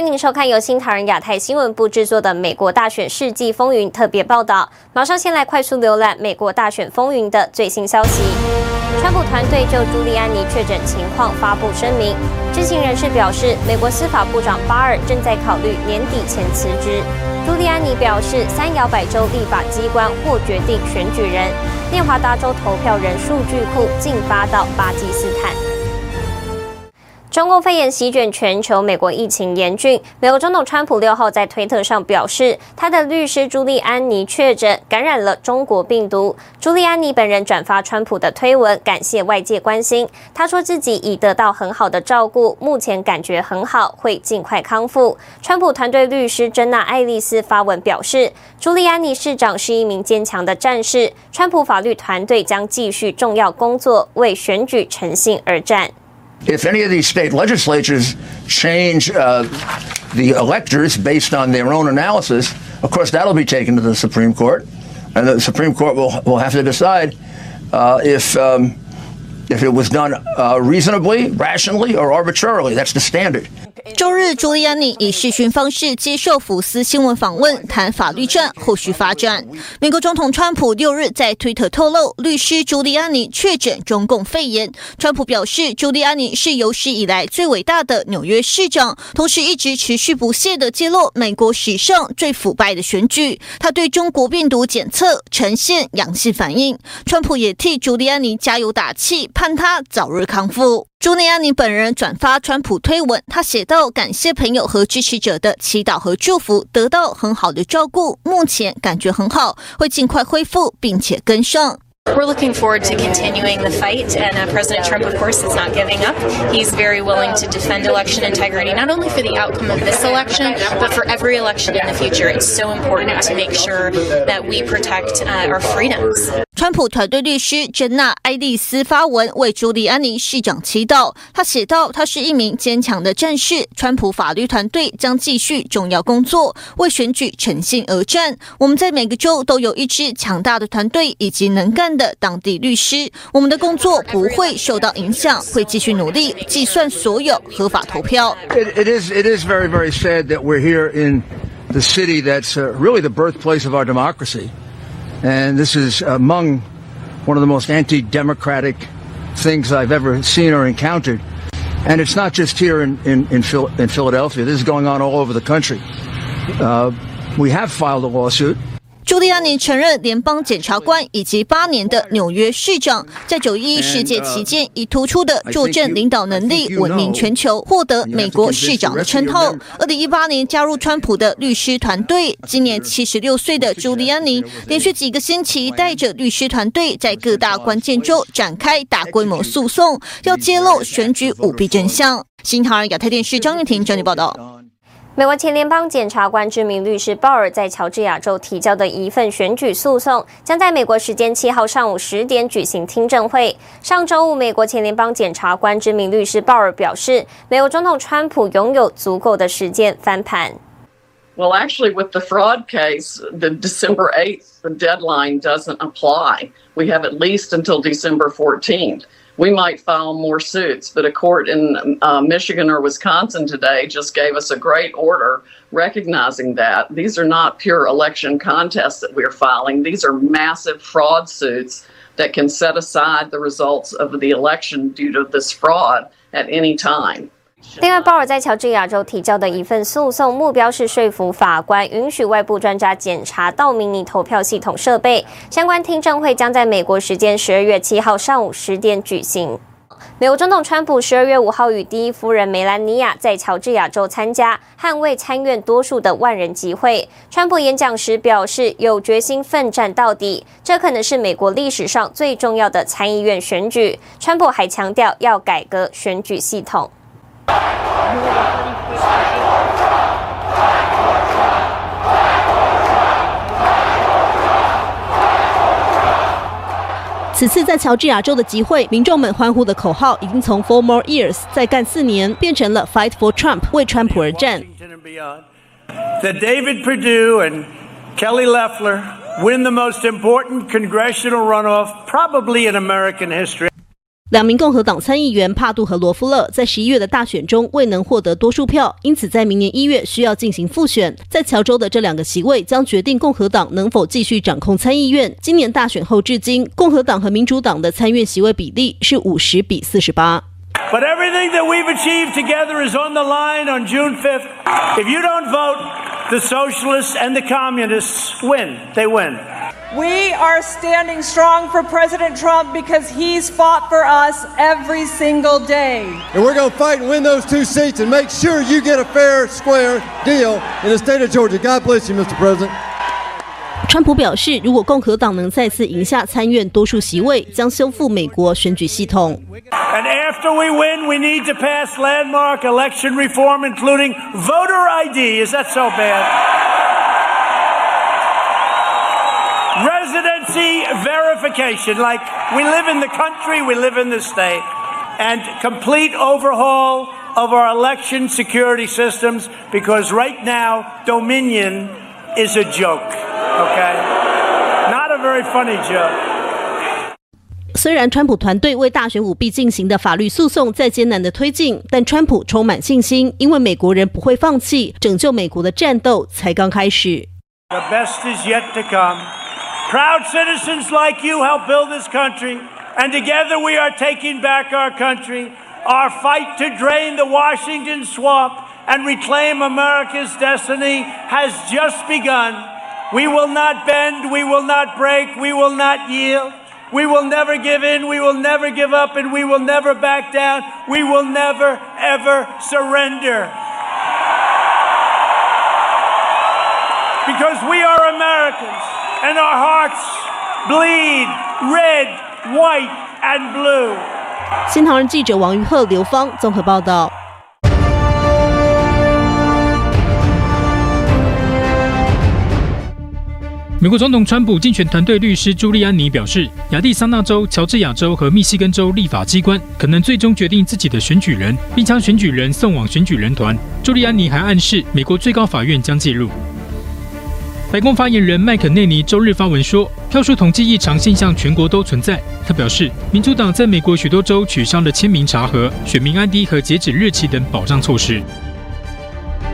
欢迎您收看由新唐人亚太新闻部制作的《美国大选世纪风云》特别报道。马上先来快速浏览美国大选风云的最新消息。川普团队就朱利安尼确诊情况发布声明。知情人士表示，美国司法部长巴尔正在考虑年底前辞职。朱利安尼表示，三摇摆州立法机关或决定选举人。内华达州投票人数据库进发到巴基斯坦。中共肺炎席卷全球，美国疫情严峻。美国总统川普六号在推特上表示，他的律师朱利安尼确诊感染了中国病毒。朱利安尼本人转发川普的推文，感谢外界关心。他说自己已得到很好的照顾，目前感觉很好，会尽快康复。川普团队律师珍娜·爱丽丝发文表示，朱利安尼市长是一名坚强的战士，川普法律团队将继续重要工作，为选举诚信而战。If any of these state legislatures change uh, the electors based on their own analysis, of course, that'll be taken to the Supreme Court, and the Supreme Court will, will have to decide uh, if, um, if it was done uh, reasonably, rationally, or arbitrarily. That's the standard. 周日，朱利安尼以视讯方式接受福斯新闻访问，谈法律战后续发展。美国总统川普六日在推特透露，律师朱利安尼确诊中共肺炎。川普表示，朱利安尼是有史以来最伟大的纽约市长，同时一直持续不懈地揭露美国史上最腐败的选举。他对中国病毒检测呈现阳性反应。川普也替朱利安尼加油打气，盼他早日康复。朱利安尼本人转发川普推文，他写道：“感谢朋友和支持者的祈祷和祝福，得到很好的照顾，目前感觉很好，会尽快恢复，并且跟上。” We're looking forward to continuing the fight, and uh, President Trump, of course, is not giving up. He's very willing to defend election integrity, not only for the outcome of this election, but for every election in the future. It's so important to make sure that we protect uh, our freedoms. 川普团队律师珍娜·爱丽丝发文为朱利安尼市长祈祷。他写道：“他是一名坚强的战士，川普法律团队将继续重要工作，为选举诚信而战。我们在每个州都有一支强大的团队以及能干 的当地律师，我们的工作不会受到影响，会继续努力计算所有合法投票。” It, it is, it is very, very sad that we're here in the city that's really the birthplace of our democracy. And this is among one of the most anti-democratic things I've ever seen or encountered. And it's not just here in, in, in, Phil, in Philadelphia. This is going on all over the country. Uh, we have filed a lawsuit. 朱利安尼承认，联邦检察官以及八年的纽约市长，在九一一事件期间以突出的作证领导能力闻名全球，获得美国市长的称号。二零一八年加入川普的律师团队，今年七十六岁的朱利安尼，连续几个星期带着律师团队在各大关键州展开大规模诉讼，要揭露选举舞弊真相。新唐人亚太电视张玉婷整理报道。美国前联邦检察官知名律师鲍尔在乔治亚州提交的一份选举诉讼，将在美国时间七号上午十点举行听证会。上周五，美国前联邦检察官知名律师鲍尔表示，美国总统川普拥有足够的时间翻盘。Well, actually, with the fraud case, the December 8th, the deadline doesn't apply. We have at least until December 14th. We might file more suits, but a court in uh, Michigan or Wisconsin today just gave us a great order recognizing that these are not pure election contests that we're filing. These are massive fraud suits that can set aside the results of the election due to this fraud at any time. 另外，鲍尔在乔治亚州提交的一份诉讼，目标是说服法官允许外部专家检查到明尼投票系统设备。相关听证会将在美国时间十二月七号上午十点举行。美国总统川普十二月五号与第一夫人梅兰妮亚在乔治亚州参加捍卫参院多数的万人集会。川普演讲时表示，有决心奋战到底，这可能是美国历史上最重要的参议院选举。川普还强调要改革选举系统。此次在乔治亚州的集会，民众们欢呼的口号已经从 Four More Years 再干四年，变成了 Fight for Trump 为川普而战。That David Perdue and Kelly Loeffler win the most important congressional runoff probably in American history. 两名共和党参议员帕杜和罗夫勒在十一月的大选中未能获得多数票，因此在明年一月需要进行复选。在乔州的这两个席位将决定共和党能否继续掌控参议院。今年大选后至今，共和党和民主党的参院席位比例是五十比四十八。But everything that we've achieved together is on the line on June 5th. If you don't vote, the socialists and the communists win. They win. We are standing strong for President Trump because he's fought for us every single day. And we're going to fight and win those two seats and make sure you get a fair, square deal in the state of Georgia. God bless you, Mr. President. 川普表示，如果共和党能再次赢下参院多数席位，将修复美国选举系统。 And after we win, we need to pass landmark election reform, including voter ID. Is that so bad? Residency verification, like we live in the country, we live in the state, and complete overhaul of our election security systems because right now, Dominion is a joke, okay? Not a very funny joke. 虽然川普团队为大选舞弊进行的法律诉讼在艰难的推进，但川普充满信心，因为美国人不会放弃，拯救美国的战斗才刚开始。The best is yet to come. Proud citizens like you help build this country, and together we are taking back our country. Our fight to drain the Washington swamp and reclaim America's destiny has just begun. We will not bend, we will not break, we will not yield. We will never give in, we will never give up, and we will never back down. We will never, ever surrender. Because we are Americans. And our hearts bleed red, white, and blue. 新唐人记者王于鹤、刘芳综合报道。 美国总统川普竞选团队律师朱利安尼表示，亚利桑那州、乔治亚州和密西根州立法机关可能最终决定自己的选举人，并将选举人送往选举人团。朱利安尼还暗示，美国最高法院将介入。白宫发言人麦肯内尼周日发文说，票数统计异常现象全国都存在。他表示，民主党在美国许多州取消了签名查核、选民 ID 和截止日期等保障措施。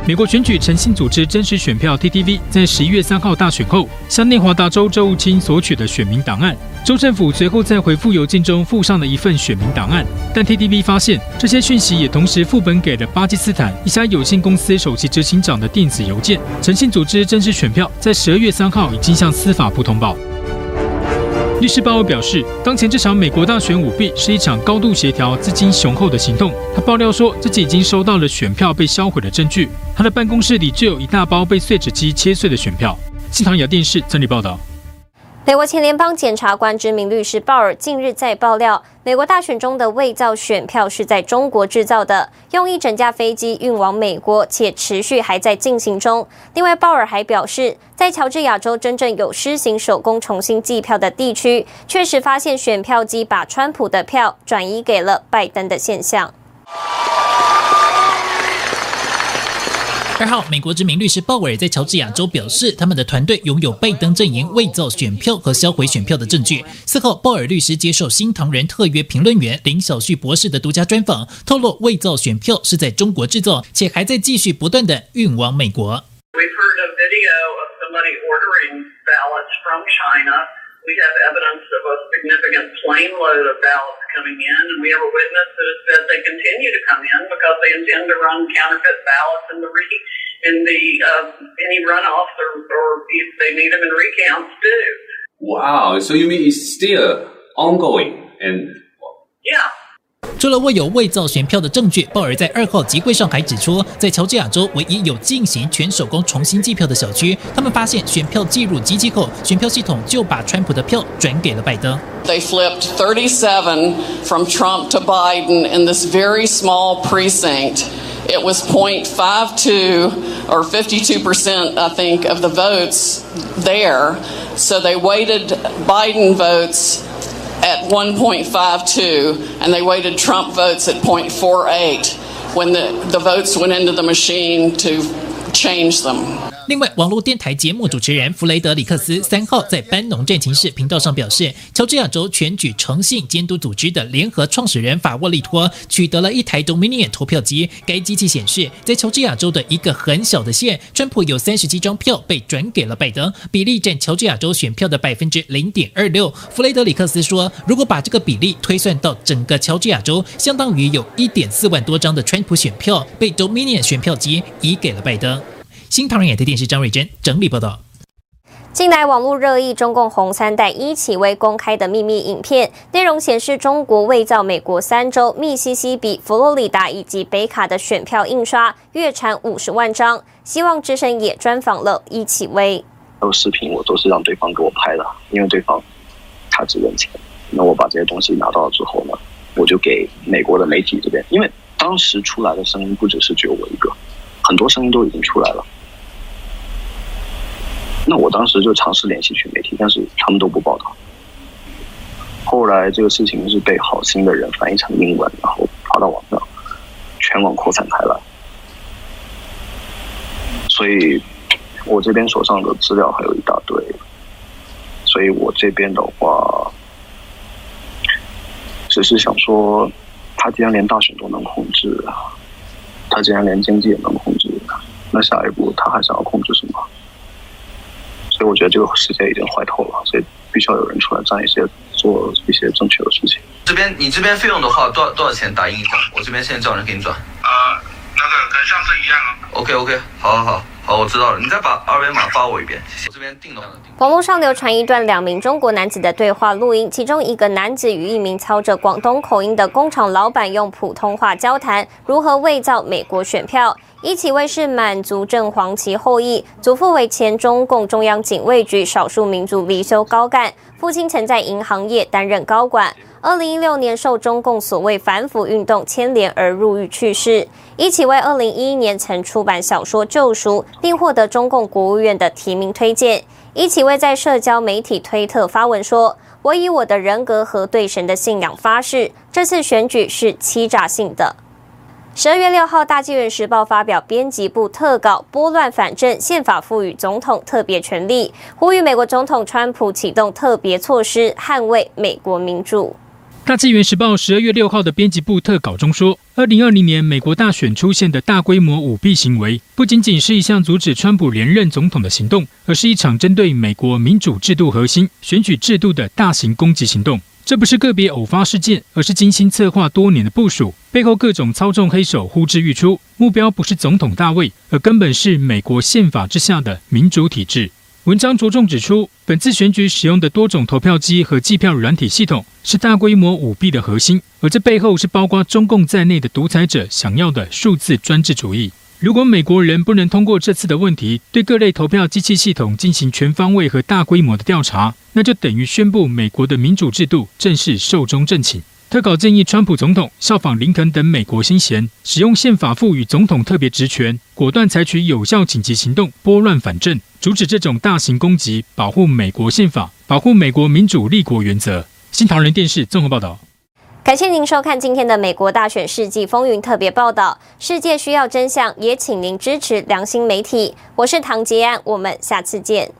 美国选举诚信组织真实选票 （TTV） 在十一月三号大选后，向内华达州州务卿索取的选民档案，州政府随后在回复邮件中附上了一份选民档案。但 TTV 发现，这些讯息也同时副本给了巴基斯坦一家有限公司首席执行长的电子邮件。诚信组织真实选票在十二月三号已经向司法部通报。律师鲍尔表示，当前这场美国大选舞弊是一场高度协调、资金雄厚的行动。他爆料说，自己已经收到了选票被销毁的证据，他的办公室里就有一大包被碎纸机切碎的选票。新唐雅电视整理报道。美国前联邦检察官知名律师鲍尔近日在爆料，美国大选中的伪造选票是在中国制造的，用一整架飞机运往美国，且持续还在进行中。另外，鲍尔还表示，在乔治亚州真正有施行手工重新计票的地区，确实发现选票机把川普的票转移给了拜登的现象。二号，美国知名律师鲍威尔在乔治亚州表示，他们的团队拥有拜登阵营伪造选票和销毁选票的证据。四号，鲍尔律师接受新唐人特约评论员林小旭博士的独家专访，透露伪造选票是在中国制造，且还在继续不断地运往美国。We've heard a video of somebody ordering ballots from China. We have evidence of a significant plane load of ballots coming in, and we have a witness that has said they continue to come in because they intend to run counterfeit ballots in the re in the uh, any runoffs or, or if they need them in recounts too. Wow! So you mean it's still ongoing and? Yeah. 除了握有伪造选票的证据，鲍尔在二号集会上还指出，在乔治亚州唯一有进行全手工重新计票的小区，他们发现选票计入机器后，选票系统就把川普的票转给了拜登。They flipped 37 from Trump to Biden in this very small precinct. It was 0.52 or 52 percent, I think, of the votes there. So they weighted Biden votes. At 1.52, and they weighted Trump votes at 0.48 when the, the votes went into the machine to change them. 另外，网络电台节目主持人弗雷德里克斯三号在班农战情室频道上表示，乔治亚州选举诚信监督组织的联合创始人法沃利托取得了一台 Dominion 投票机，该机器显示，在乔治亚州的一个很小的县，川普有三十七张票被转给了拜登，比例占乔治亚州选票的百分之零点二六。弗雷德里克斯说，如果把这个比例推算到整个乔治亚州，相当于有一点四万多张的川普选票被 Dominion 选票机移给了拜登。新唐人亚太电视张瑞珍整理报道。近来网络热议中共红三代伊奇威公开的秘密影片，内容显示中国伪造美国三州密西西比、佛罗里达以及北卡的选票印刷，月产五十万张。希望之声也专访了伊奇威。还有视频，我都是让对方给我拍的，因为对方他只认钱。那我把这些东西拿到了之后呢，我就给美国的媒体这边，因为当时出来的声音不只是只有我一个，很多声音都已经出来了。那我当时就尝试联系去媒体，但是他们都不报道。后来这个事情是被好心的人翻译成英文，然后发到网上，全网扩散开来。所以，我这边手上的资料还有一大堆。所以我这边的话，只是想说，他既然连大选都能控制，他既然连经济也能控制，那下一步他还想要控制什么？我觉得这个世界已经坏透了，所以必须要有人出来站一些做一些正确的事情。这边你这边费用的话，多少多少钱打印一张？我这边现在叫人给你转。啊、呃，那个跟上次一样啊。OK OK，好好好，好，我知道了。你再把二维码发我一遍，谢谢。这边定了。网络上流传一段两名中国男子的对话录音，其中一个男子与一名操着广东口音的工厂老板用普通话交谈，如何伪造美国选票。伊奇威是满族正黄旗后裔，祖父为前中共中央警卫局少数民族离休高干，父亲曾在银行业担任高管。二零一六年受中共所谓反腐运动牵连而入狱去世。伊奇威二零一一年曾出版小说《救赎》，并获得中共国务院的提名推荐。伊奇威在社交媒体推特发文说：“我以我的人格和对神的信仰发誓，这次选举是欺诈性的。”十二月六号，《大纪元时报》发表编辑部特稿，拨乱反正，宪法赋予总统特别权力，呼吁美国总统川普启动特别措施，捍卫美国民主。《大纪元时报》十二月六号的编辑部特稿中说，二零二零年美国大选出现的大规模舞弊行为，不仅仅是一项阻止川普连任总统的行动，而是一场针对美国民主制度核心选举制度的大型攻击行动。这不是个别偶发事件，而是精心策划多年的部署，背后各种操纵黑手呼之欲出，目标不是总统大位，而根本是美国宪法之下的民主体制。文章着重指出，本次选举使用的多种投票机和计票软体系统是大规模舞弊的核心，而这背后是包括中共在内的独裁者想要的数字专制主义。如果美国人不能通过这次的问题，对各类投票机器系统进行全方位和大规模的调查，那就等于宣布美国的民主制度正式寿终正寝。特稿建议川普总统效仿林肯等美国先贤，使用宪法赋予总统特别职权，果断采取有效紧急行动，拨乱反正，阻止这种大型攻击，保护美国宪法，保护美国民主立国原则。新唐人电视综合报道。感谢您收看今天的美国大选世纪风云特别报道。世界需要真相，也请您支持良心媒体。我是唐杰安，我们下次见。